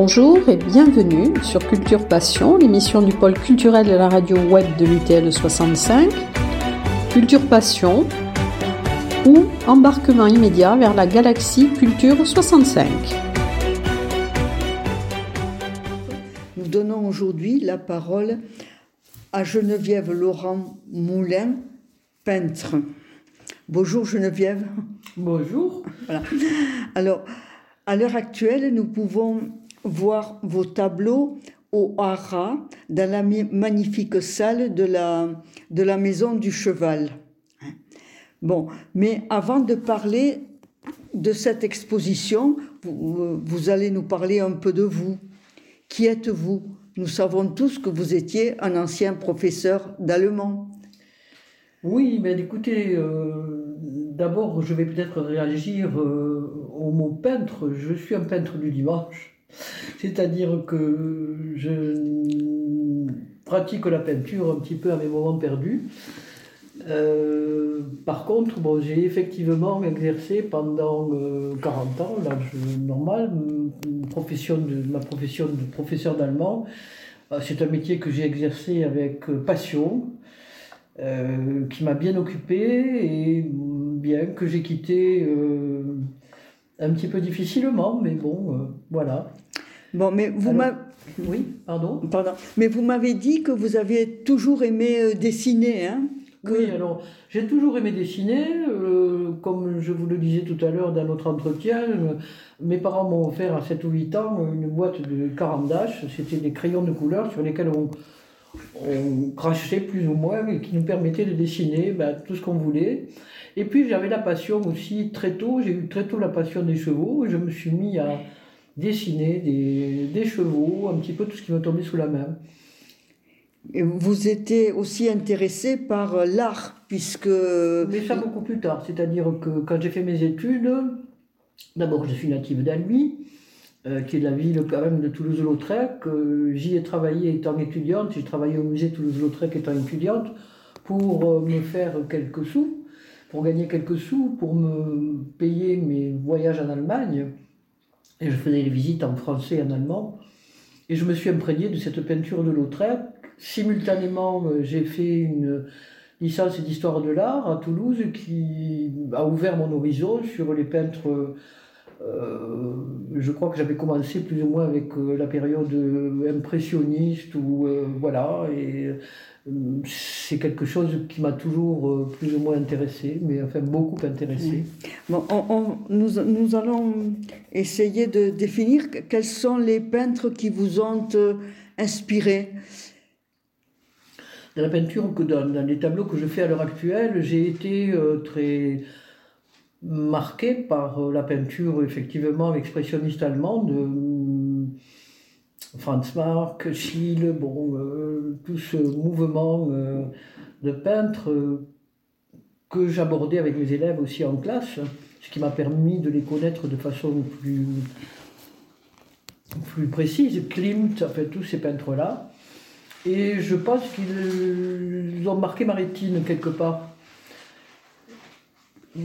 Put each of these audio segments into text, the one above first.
Bonjour et bienvenue sur Culture Passion, l'émission du pôle culturel de la radio web de l'UTL 65. Culture Passion ou embarquement immédiat vers la galaxie Culture 65. Nous donnons aujourd'hui la parole à Geneviève Laurent Moulin, peintre. Bonjour Geneviève. Bonjour. Voilà. Alors, à l'heure actuelle, nous pouvons voir vos tableaux au Hara, dans la magnifique salle de la, de la Maison du Cheval. Bon, mais avant de parler de cette exposition, vous, vous allez nous parler un peu de vous. Qui êtes-vous? Nous savons tous que vous étiez un ancien professeur d'allemand. Oui, mais écoutez, euh, d'abord, je vais peut-être réagir euh, au mot peintre. Je suis un peintre du dimanche. C'est-à-dire que je pratique la peinture un petit peu à mes moments perdus. Euh, par contre, j'ai effectivement exercé pendant 40 ans, l'âge normal, profession ma profession de professeur d'allemand. C'est un métier que j'ai exercé avec passion, euh, qui m'a bien occupé et bien que j'ai quitté euh, un petit peu difficilement, mais bon, euh, voilà. Bon, mais vous m'avez. Oui, pardon. Pardon. Mais vous m'avez dit que vous aviez toujours aimé dessiner, hein? Oui, alors j'ai toujours aimé dessiner. comme je vous le disais tout à l'heure dans notre entretien, mes parents m'ont offert à 7 ou 8 ans une boîte de carandache. C'était des crayons de couleur sur lesquels on, on crachait plus ou moins et qui nous permettait de dessiner ben, tout ce qu'on voulait. Et puis j'avais la passion aussi très tôt, j'ai eu très tôt la passion des chevaux et je me suis mis à dessiner des, des chevaux, un petit peu tout ce qui me tombait sous la main. Et vous étiez aussi intéressé par l'art, puisque... Mais ça beaucoup plus tard, c'est-à-dire que quand j'ai fait mes études, d'abord je suis native d'Albi, euh, qui est la ville quand même de Toulouse-Lautrec. J'y ai travaillé étant étudiante, j'ai travaillé au musée Toulouse-Lautrec étant étudiante pour euh, me faire quelques sous, pour gagner quelques sous, pour me payer mes voyages en Allemagne. Et je faisais les visites en français et en allemand. Et je me suis imprégné de cette peinture de Lautrec. Simultanément, euh, j'ai fait une licence d'histoire de l'art à Toulouse qui a ouvert mon horizon sur les peintres euh, je crois que j'avais commencé plus ou moins avec euh, la période euh, impressionniste ou voilà et c'est quelque chose qui m'a toujours plus ou moins intéressé, mais enfin beaucoup intéressé. Bon, nous, nous, allons essayer de définir quels sont les peintres qui vous ont inspiré. Dans la peinture, que dans, dans, les tableaux que je fais à l'heure actuelle, j'ai été très marqué par euh, la peinture effectivement expressionniste allemande, euh, Franz Marc, Schiele, bon, euh, tout ce mouvement de peintres que j'abordais avec mes élèves aussi en classe, ce qui m'a permis de les connaître de façon plus, plus précise. Klimt, en fait, tous ces peintres-là. Et je pense qu'ils ont marqué ma rétine quelque part.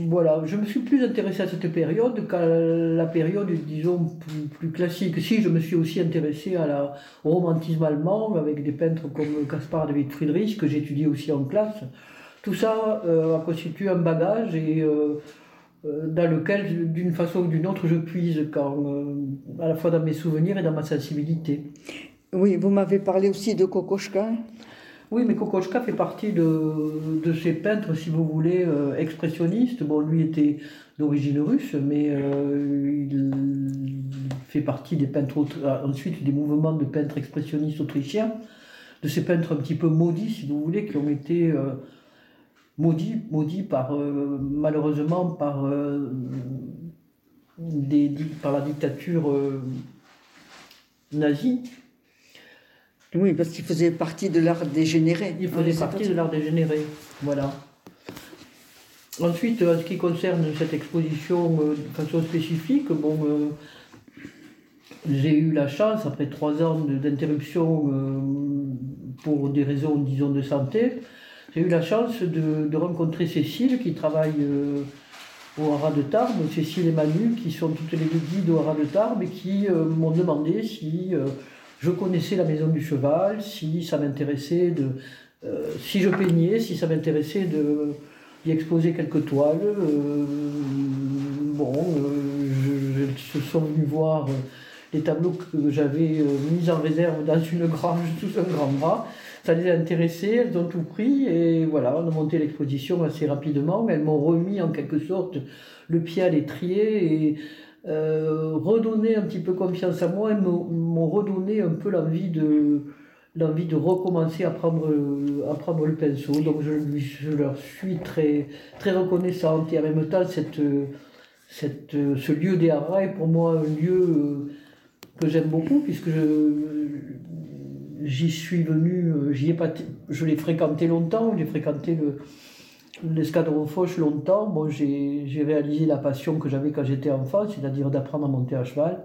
Voilà, je me suis plus intéressé à cette période qu'à la période, disons, plus, classique. Si, je me suis aussi intéressé à la, au romantisme allemand avec des peintres comme Caspar David Friedrich, que j'étudiais aussi en classe. Tout ça euh, a constitué un bagage et euh, euh, dans lequel, d'une façon ou d'une autre, je puise quand, à la fois dans mes souvenirs et dans ma sensibilité. Oui, vous m'avez parlé aussi de Kokoschka. Oui, mais Kokoschka fait partie de, de ces peintres, si vous voulez, euh, expressionnistes. Bon, lui était d'origine russe, mais euh, il fait partie des peintres, euh, ensuite des mouvements de peintres expressionnistes autrichiens, de ces peintres un petit peu maudits, si vous voulez, qui ont été maudits, maudits par, malheureusement par, des, par la dictature nazie. Oui, parce qu'il faisait partie de l'art dégénéré. Il faisait partie de l'art dégénéré, voilà. Ensuite, en ce qui concerne cette exposition euh, de façon spécifique, bon, euh, j'ai eu la chance, après trois ans d'interruption euh, pour des raisons, disons, de santé, j'ai eu la chance de, rencontrer Cécile qui travaille au haras de Tarbes, Cécile et Manu, qui sont toutes les deux guides au haras de Tarbes et qui m'ont demandé si je connaissais la maison du cheval, si ça m'intéressait de. si je peignais, si ça m'intéressait de d'y exposer quelques toiles. bon, je, je, sont venus voir les tableaux que j'avais euh, mis en réserve dans une grange sous un grand bras. Ça les a intéressés, elles ont tout pris et voilà, on a monté l'exposition assez rapidement. Elles m'ont remis en quelque sorte le pied à l'étrier et euh, redonné un petit peu confiance à moi. Elles m'ont redonné un peu l'envie de l'envie de recommencer à prendre, à prendre le pinceau. Donc je, leur suis très, très reconnaissante et en même temps cette, cette, ce lieu des Haras est pour moi un lieu que j'aime beaucoup, puisque j'y suis venu, euh, j'y ai pas, je l'ai fréquenté longtemps, j'ai fréquenté le, l'escadron Foch longtemps. Bon, j'ai, réalisé la passion que j'avais quand j'étais enfant, c'est-à-dire d'apprendre à monter à cheval.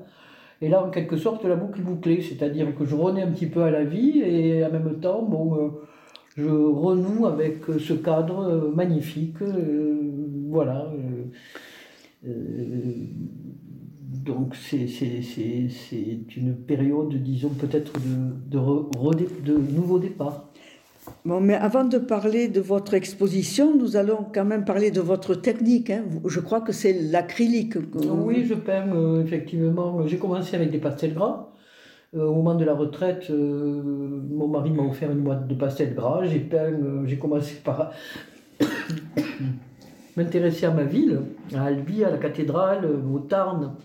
Et là, en quelque sorte, la boucle est bouclée, c'est-à-dire que je renais un petit peu à la vie et en même temps, bon, euh, je renoue avec ce cadre euh, magnifique. voilà donc c'est une période, disons, peut-être de, de nouveau départ. Bon, mais avant de parler de votre exposition, nous allons quand même parler de votre technique. Hein. Je crois que c'est l'acrylique. Oui, je peins euh, effectivement. J'ai commencé avec des pastels gras. Euh, au moment de la retraite, euh, mon mari m'a offert une boîte de pastels gras. J'ai peint, j'ai commencé par m'intéresser à ma ville, à Albi, à la cathédrale, au Tarn,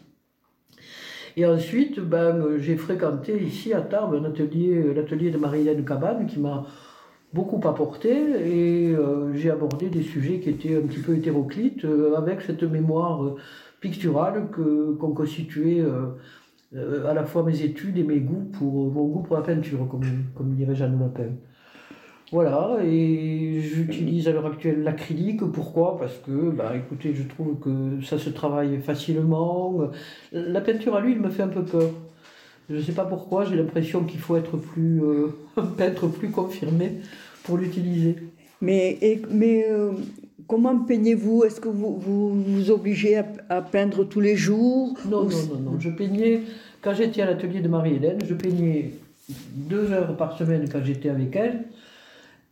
et ensuite, ben, j'ai fréquenté ici à Tarbes l'atelier de Marie-Hélène Cabane qui m'a beaucoup apporté et euh, j'ai abordé des sujets qui étaient un petit peu hétéroclites avec cette mémoire picturale que, qu'on constituait à la fois mes études et mes goûts pour mon goût pour la peinture, comme, comme dirait Jeanne Lapin. Voilà, et j'utilise à l'heure actuelle l'acrylique. Pourquoi? Parce que, bah, écoutez, je trouve que ça se travaille facilement. La peinture à l'huile me fait un peu peur. Je ne sais pas pourquoi, j'ai l'impression qu'il faut être plus, euh, peintre plus confirmé pour l'utiliser. Mais, mais euh, comment peignez-vous? Est-ce que vous, vous vous obligez à, peindre tous les jours? Non, non, non, non. Je peignais, quand j'étais à l'atelier de Marie-Hélène, je peignais deux heures par semaine quand j'étais avec elle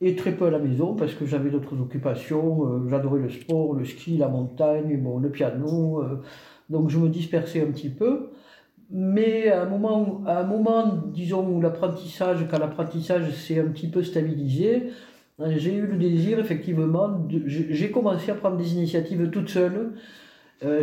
et très peu à la maison parce que j'avais d'autres occupations. Euh, j'adorais le sport, le ski, la montagne, bon, le piano. Euh, donc je me dispersais un petit peu. Mais à un moment, à un moment disons, où l'apprentissage, quand l'apprentissage s'est un petit peu stabilisé, euh, j'ai eu le désir, effectivement, j'ai commencé à prendre des initiatives toute seule,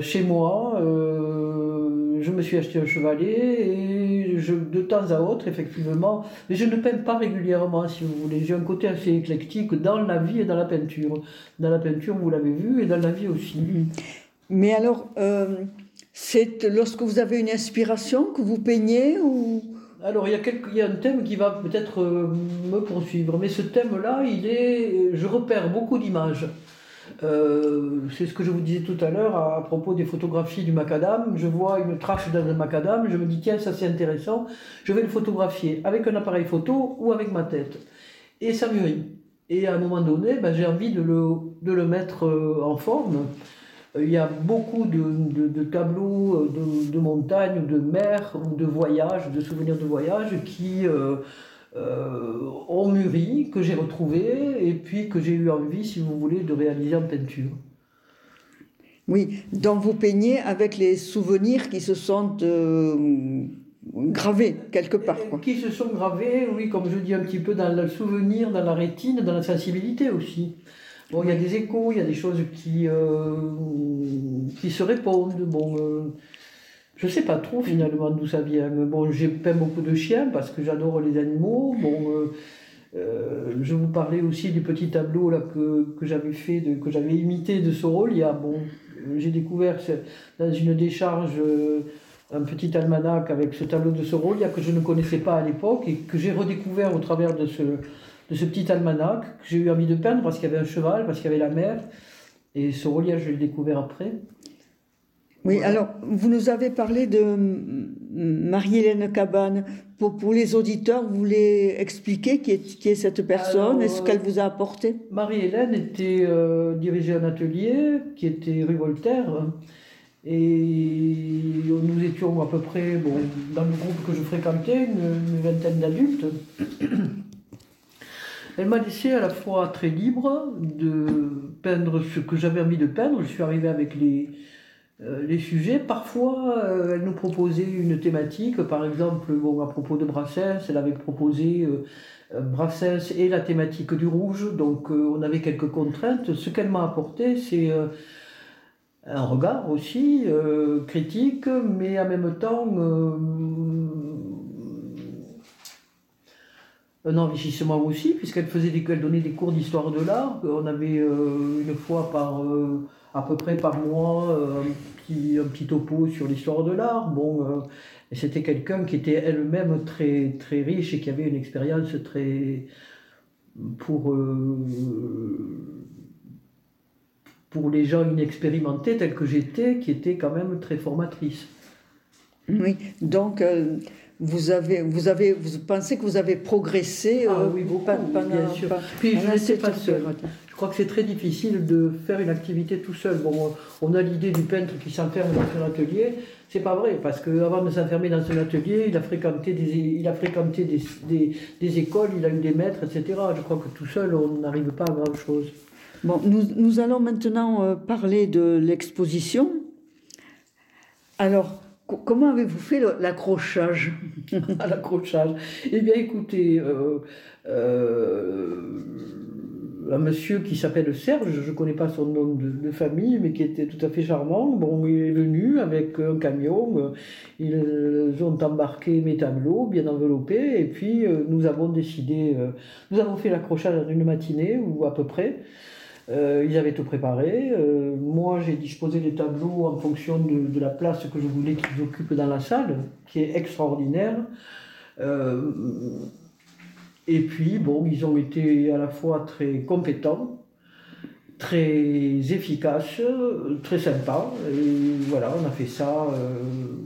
chez moi. je me suis acheté un chevalet et de temps à autre, effectivement, mais je ne peins pas régulièrement, si vous voulez. J'ai un côté assez éclectique dans la vie et dans la peinture. Dans la peinture, vous l'avez vu, et dans la vie aussi. Mais alors, euh, c'est lorsque vous avez une inspiration que vous peignez ou? Alors, il y, a un thème qui va peut-être euh, me poursuivre, mais ce thème-là, il est, je repère beaucoup d'images. Euh, c'est ce que je vous disais tout à l'heure à, propos des photographies du macadam. Je vois une trace d'un macadam, je me dis tiens, ça c'est intéressant, je vais le photographier avec un appareil photo ou avec ma tête. Et ça mûrit. Et à un moment donné, ben, j'ai envie de le, de le mettre euh, en forme. Euh, il y a beaucoup de, de, tableaux de, de montagne, de mer, de voyages, de souvenirs de voyage qui euh, ont mûri, que j'ai retrouvé et puis que j'ai eu envie, si vous voulez, de réaliser en peinture. Oui, donc vous peignez avec les souvenirs qui se sont euh, gravés quelque part. Qui se sont gravés, oui, comme je dis un petit peu dans le souvenir, dans la rétine, dans la sensibilité aussi. Bon, il y a des échos, il y a des choses qui, euh, qui se répondent. Bon, euh, je sais pas trop finalement d'où ça vient. bon, j'ai peint beaucoup de chiens parce que j'adore les animaux. Bon, euh, euh, je vous parlais aussi du petit tableau là que, que j'avais fait, que j'avais imité de Sorolia. Bon, j'ai découvert dans une décharge un petit almanach avec ce tableau de Sorolia que je ne connaissais pas à l'époque et que j'ai redécouvert au travers de ce, de ce petit almanach que j'ai eu envie de peindre parce qu'il y avait un cheval, parce qu'il y avait la mer. Et Sorolia, je l'ai découvert après. Oui, alors vous nous avez parlé de, Marie-Hélène Cabane, pour, pour les auditeurs, vous voulez expliquer qui est, qui est cette personne et ce qu'elle vous a apporté? Marie-Hélène était euh, dirigeait un atelier qui était rue Voltaire. Et nous étions à peu près, bon, dans le groupe que je fréquentais, une, une vingtaine d'adultes. Elle m'a laissé à la fois très libre de peindre ce que j'avais envie de peindre. Je suis arrivé avec les, euh, les sujets. Parfois, euh, elle nous proposait une thématique. Par exemple, bon, à propos de Brassens, elle avait proposé euh, Brassens et la thématique du rouge. Donc, on avait quelques contraintes. Ce qu'elle m'a apporté, c'est un regard aussi critique, mais en même temps euh, un enrichissement aussi, puisqu'elle faisait des, donnait des cours d'histoire de l'art. On avait euh, une fois par euh, à peu près par mois euh, un petit, un petit topo sur l'histoire de l'art. Bon, c'était quelqu'un qui était elle-même très très riche et qui avait une expérience très pour pour les gens inexpérimentés tels que j'étais, qui était quand même très formatrice. Oui, donc vous avez, vous avez, vous pensez que vous avez progressé Ah euh, oui, beaucoup, pendant, bien sûr. Puis je n'étais cette pas seul. Je crois que c'est très difficile de faire une activité tout seul. Bon, on a l'idée du peintre qui s'enferme dans son atelier. C'est pas vrai, parce qu'avant de s'enfermer dans son atelier, il a fréquenté, des, il a fréquenté des, des, des écoles, il a eu des maîtres, etc. Je crois que tout seul, on n'arrive pas à grand chose. Bon, nous, nous allons maintenant euh, parler de l'exposition. Alors, comment avez-vous fait l'accrochage? L'accrochage. Eh bien, écoutez, euh, euh, un monsieur qui s'appelle Serge, je ne connais pas son nom de, famille, mais qui était tout à fait charmant. Bon, il est venu avec un camion, euh, ils ont embarqué mes tableaux bien enveloppés, et puis nous avons décidé, nous avons fait l'accrochage en une matinée, ou à peu près. Euh, ils avaient tout préparé. Euh, moi, j'ai disposé les tableaux en fonction de, la place que je voulais qu'ils occupent dans la salle, qui est extraordinaire. Euh, et puis, bon, ils ont été à la fois très compétents, très efficaces, très sympas. Et voilà, on a fait ça.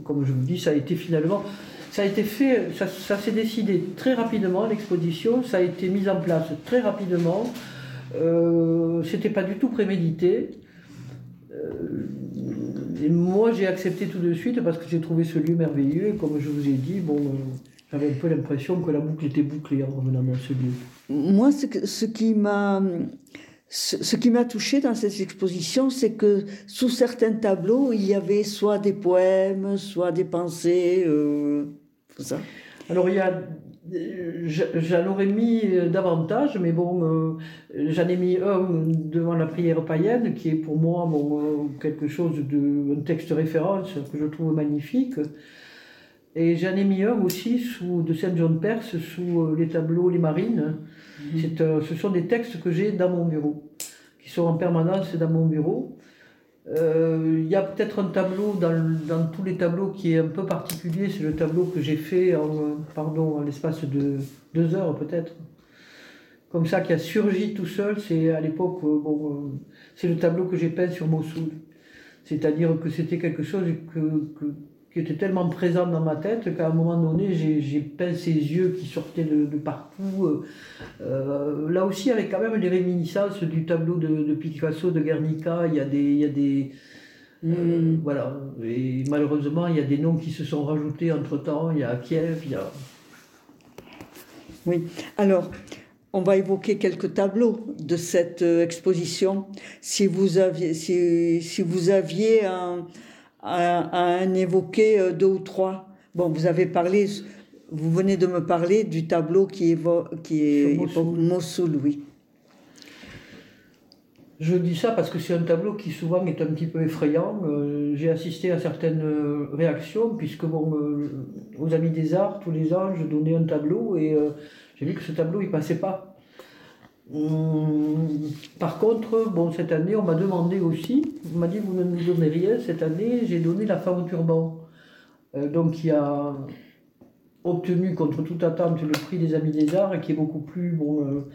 comme je vous dis, ça a été finalement. Ça a été fait, ça, ça s'est décidé très rapidement, l'exposition, ça a été mis en place très rapidement. Euh, C'était pas du tout prémédité. Euh, et moi, j'ai accepté tout de suite parce que j'ai trouvé ce lieu merveilleux. Et comme je vous ai dit, bon, j'avais un peu l'impression que la boucle était bouclée en revenant dans ce lieu. Moi, ce, que- ce qui m'a ce, qui m'a touché dans cette exposition, c'est que sous certains tableaux, il y avait soit des poèmes, soit des pensées, euh, tout ça. Alors, il y a. je- J'en aurais mis euh, davantage, mais bon, euh, j'en ai mis un devant la prière païenne, qui est pour moi bon, euh, quelque chose de. un texte référence que je trouve magnifique. Et j'en ai mis un aussi sous, de Saint John Perse sous les tableaux Les Marines. Euh, ce sont des textes que j'ai dans mon bureau, qui sont en permanence dans mon bureau. Euh, Il y a peut-être un tableau dans, dans tous les tableaux qui est un peu particulier, c'est le tableau que j'ai fait en, pardon, en l'espace de deux heures peut-être. Comme ça, qui a surgi tout seul, c'est à l'époque, euh, bon, euh, c'est le tableau que j'ai peint sur Mossoul. C'est-à-dire que c'était quelque chose que, que- qui était tellement présent dans ma tête qu'à un moment donné, j'ai peint ses yeux qui sortaient de, de partout. euh, euh, là aussi, avec quand même des réminiscences du tableau de, de Picasso de Guernica, il y a des. il y a des euh, voilà. Et malheureusement, il y a des noms qui se sont rajoutés entre temps. Il y a Kiev, il y a. Oui. Alors, on va évoquer quelques tableaux de cette euh, exposition. Si vous aviez, si, si vous aviez un, à, à en évoquer euh, deux ou trois. Bon, vous avez parlé, vous venez de me parler du tableau qui évoque, qui est Mossoul. oui. Je dis ça parce que c'est un tableau qui souvent est un petit peu effrayant. Euh, J'ai assisté à certaines euh, réactions, puisque bon, euh, aux Amis des Arts, tous les ans, je donnais un tableau et euh, j'ai vu que ce tableau, il passait pas. Hum, par contre, bon, cette année, on m'a demandé aussi, on m'a dit, vous ne nous donnez rien. Cette année, j'ai donné La femme au turban. Euh, donc, qui a obtenu contre toute attente le prix des Amis des Arts et qui est beaucoup plus bon, euh,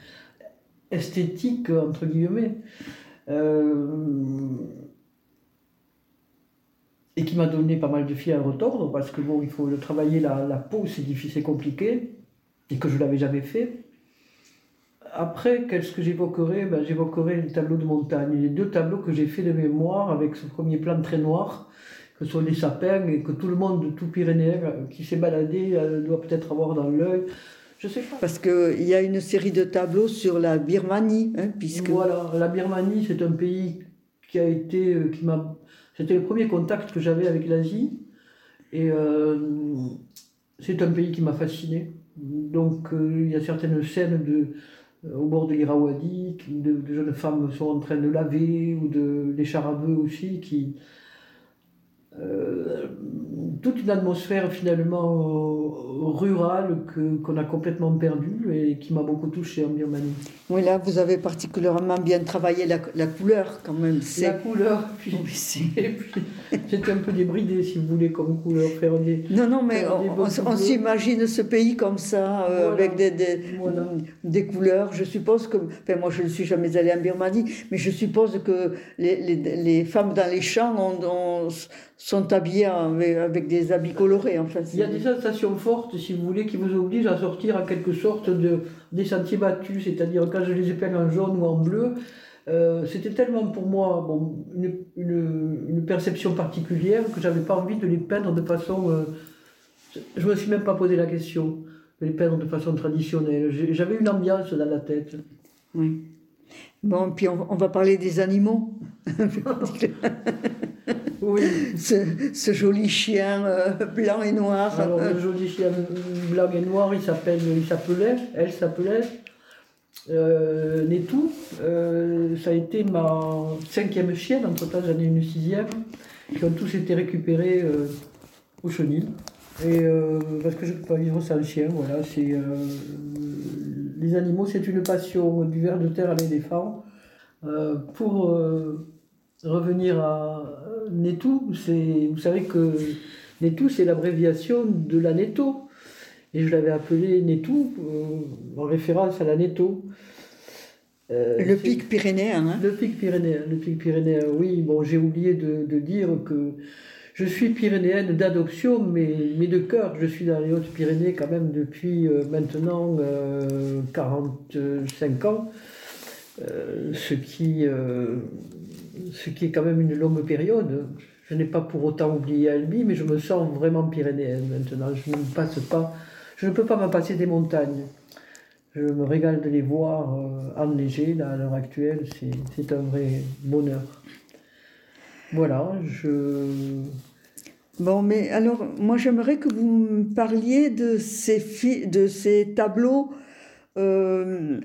esthétique, entre guillemets. Euh, et qui m'a donné pas mal de fil à retordre parce que bon, il faut travailler la, la peau, c'est difficile, c'est compliqué et que je l'avais jamais fait. Après, qu'est-ce que j'évoquerai? Ben, J'évoquerai le tableau de montagne. Les deux tableaux que j'ai fait de mémoire avec ce premier plan très noir, que sont les sapins et que tout le monde, tout Pyrénéen euh, qui s'est baladé euh, doit peut-être avoir dans l'œil. Je sais pas. Parce qu'il y a une série de tableaux sur la Birmanie, hein, puisque... Voilà, la Birmanie, c'est un pays qui a été, euh, qui m'a, c'était le premier contact que j'avais avec l'Asie, et c'est un pays qui m'a fasciné. Donc il y a certaines scènes de, au bord de l'Irrawaddy, de, jeunes femmes sont en train de laver, ou de, les charabeux aussi, qui, euh, toute une atmosphère finalement rurale que, qu'on a complètement perdue et qui m'a beaucoup touché en Birmanie. Oui, là, vous avez particulièrement bien travaillé la, la couleur quand même. C'est... La couleur, puis, et puis c'était un peu débridé, si vous voulez, comme couleur. Faire des, non, non, mais on, on, s'imagine ce pays comme ça, euh, voilà. avec des, des, voilà. des, couleurs. Je suppose que, enfin, moi je ne suis jamais allée en Birmanie, mais je suppose que les, les, les femmes dans les champs ont, ont sont habillés avec, des habits colorés. En fait. Il y a des sensations fortes, si vous voulez, qui vous obligent à sortir en quelque sorte de, des sentiers battus, c'est-à-dire quand je les ai peints en jaune ou en bleu, euh, c'était tellement pour moi bon, une, une, une, perception particulière que j'avais pas envie de les peindre de façon. Euh, je me suis même pas posé la question de les peindre de façon traditionnelle. J'avais une ambiance dans la tête. Oui. Bon, puis on, on va parler des animaux. Oui. Ce, ce, joli chien euh, blanc et noir. Alors, le joli chien blanc et noir, il s'appelle, il s'appelait, elle s'appelait euh. Euh, ça a été ma cinquième chienne, entre temps j'en ai une sixième, qui ont tous été récupérés euh, au chenil. Et parce que je ne peux pas vivre sans chien, voilà, c'est les animaux, c'est une passion du ver de terre à l'éléphant. pour revenir à Netou, c'est, vous savez que Netou, c'est l'abréviation de la Netto. Et je l'avais appelé Netou euh, en référence à la Netto. Euh, le pic pyrénéen. Hein le pic pyrénéen, le pic pyrénéen, oui. Bon, j'ai oublié de, de, dire que je suis pyrénéenne d'adoption, mais, mais de cœur. Je suis dans les Hautes-Pyrénées quand même depuis euh, maintenant 45 ans. ce qui ce qui est quand même une longue période. Je n'ai pas pour autant oublié Albi, mais je me sens vraiment pyrénéenne maintenant. Je ne passe pas, je ne peux pas me passer des montagnes. Je me régale de les voir euh, enneigées là, à l'heure actuelle. C'est un vrai bonheur. Voilà, je. Bon, mais alors, moi j'aimerais que vous me parliez de ces, tableaux euh,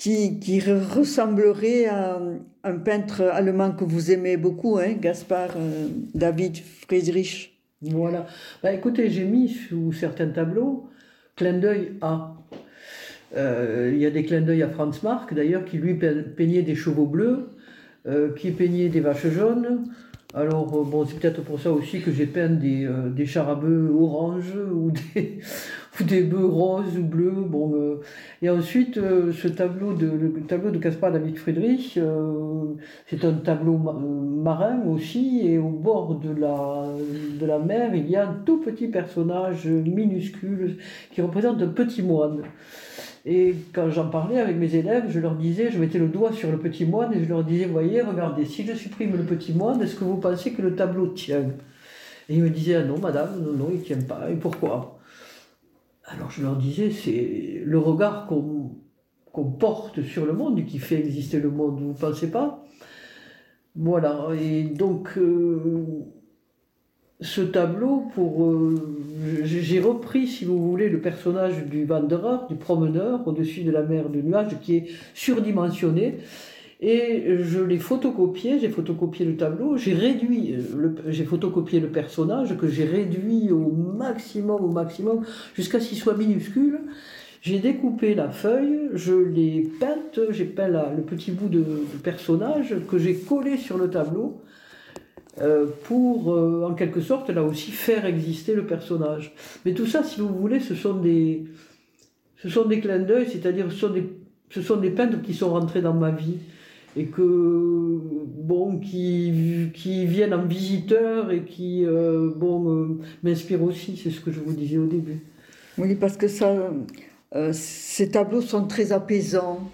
qui, ressembleraient à, un peintre allemand que vous aimez beaucoup, hein, Gaspard euh, David Friedrich? Voilà. Bah, écoutez, j'ai mis sous certains tableaux clin d'œil à. Euh, il y a des clins d'œil à Franz Marc, d'ailleurs, qui lui peignait des chevaux bleus, euh, qui peignait des vaches jaunes. Alors, euh, bon, c'est peut-être pour ça aussi que j'ai peint des, euh, des charabeux oranges ou des, des bœufs roses ou bleus. Bon, euh, et ensuite, euh, ce tableau de, le tableau de Caspar David Friedrich, euh, c'est un tableau ma marin aussi, et au bord de la, de la mer, il y a un tout petit personnage minuscule qui représente un petit moine. Et quand j'en parlais avec mes élèves, je leur disais, je mettais le doigt sur le petit moine et je leur disais, voyez, regardez, si je supprime le petit moine, est-ce que vous pensez que le tableau tient? Et ils me disaient, ah non, madame, non, non, il ne tient pas. Et pourquoi? Alors je leur disais, c'est le regard qu'on qu porte sur le monde qui fait exister le monde, vous ne pensez pas? Voilà, et donc euh, ce tableau, pour euh, j'ai repris, si vous voulez, le personnage du wanderer, du promeneur au-dessus de la mer de nuages, qui est surdimensionné, et je l'ai photocopié, j'ai photocopié le tableau, j'ai réduit, euh, j'ai photocopié le personnage que j'ai réduit au maximum, au maximum, jusqu'à ce qu'il soit minuscule. J'ai découpé la feuille, je l'ai peinte, j'ai peint le petit bout de, de personnage que j'ai collé sur le tableau euh, pour, euh, en quelque sorte, là aussi, faire exister le personnage. Mais tout ça, si vous voulez, ce sont des, ce sont des clins d'œil, c'est-à-dire ce sont des, ce sont des peintres qui sont rentrés dans ma vie et que bon qui, qui viennent en visiteur et qui euh, bon m'inspirent aussi c'est ce que je vous disais au début oui parce que ça euh, ces tableaux sont très apaisants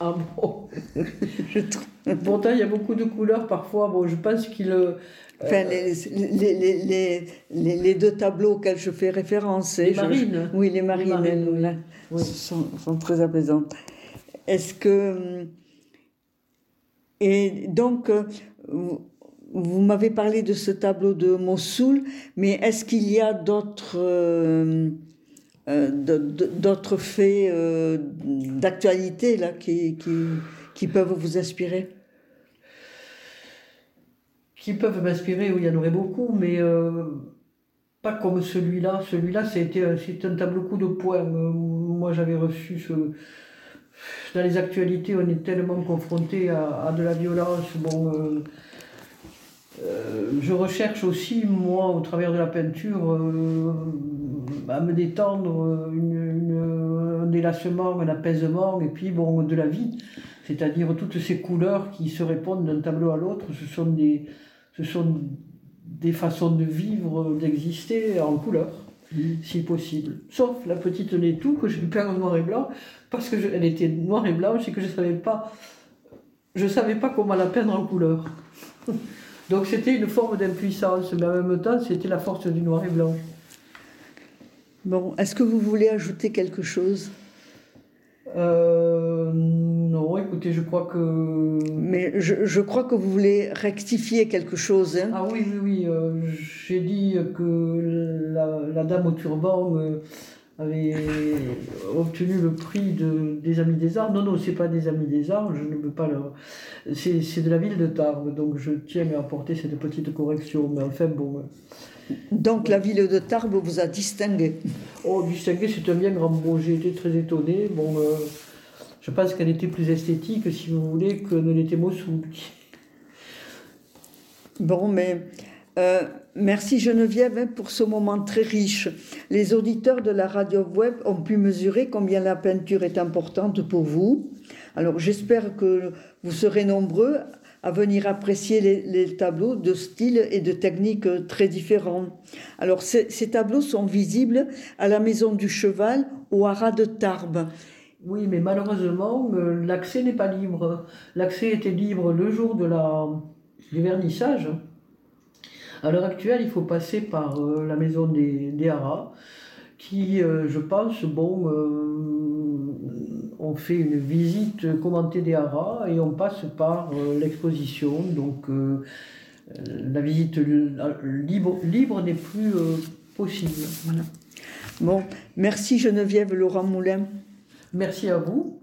ah bon? Pourtant il y a beaucoup de couleurs parfois bon je pense qu'il euh, Enfin, les, les, les, les, deux tableaux auxquels je fais référence. Les marines. oui, les marines, Sont, sont, très apaisantes. Est-ce que et donc, vous, m'avez parlé de ce tableau de Mossoul, mais est-ce qu'il y a d'autres euh, euh, d'autres faits euh, d'actualité là qui, peuvent vous inspirer? Qui peuvent m'inspirer, il y en aurait beaucoup, mais pas comme celui-là. Celui-là, c'était un tableau coup de poing. moi, j'avais reçu ce dans les actualités, on est tellement confronté à, de la violence. Bon, euh, euh, je recherche aussi, moi, au travers de la peinture, euh, à me détendre, un délassement, un apaisement, et puis bon, de la vie. C'est-à-dire toutes ces couleurs qui se répondent d'un tableau à l'autre, ce sont des, ce sont des façons de vivre, d'exister en couleurs. Mm. si possible. Sauf la petite Nétou que je peins en noir et blanc, parce qu'elle était noire et blanche et que je ne savais pas, je savais pas comment la peindre en couleur. Donc c'était une forme d'impuissance, mais en même temps c'était la force du noir et blanc. Bon, est-ce que vous voulez ajouter quelque chose? Euh, non, écoutez, je crois que. Mais je, je, crois que vous voulez rectifier quelque chose. Hein ah oui, oui, oui. Euh, j'ai dit que la, la, dame au turban euh, avait obtenu le prix de, des Amis des Arts. Non, non, c'est pas des Amis des Arts, je ne peux pas leur. C'est de la ville de Tarbes, donc je tiens à apporter cette petite correction. Mais enfin, bon. Donc la ville de Tarbes vous a distingué Oh, distingué, c'est un bien grand mot. J'ai été très étonné. Bon, euh, je pense qu'elle était plus esthétique, si vous voulez, que ne l'était Mossoul. Bon, mais euh, merci Geneviève hein, pour ce moment très riche. Les auditeurs de la radio web ont pu mesurer combien la peinture est importante pour vous. Alors j'espère que vous serez nombreux à venir apprécier les, tableaux de styles et de techniques très différents. Alors ces, tableaux sont visibles à la Maison du Cheval au Haras de Tarbes. Oui, mais malheureusement, euh, l'accès n'est pas libre. L'accès était libre le jour de la, du vernissage. À l'heure actuelle, il faut passer par euh, la maison des, des Haras, qui, euh, je pense, bon, on fait une visite commentée des haras et on passe par l'exposition. Donc la visite libre, libre n'est plus possible. Merci Geneviève Laurent Moulin. Merci à vous.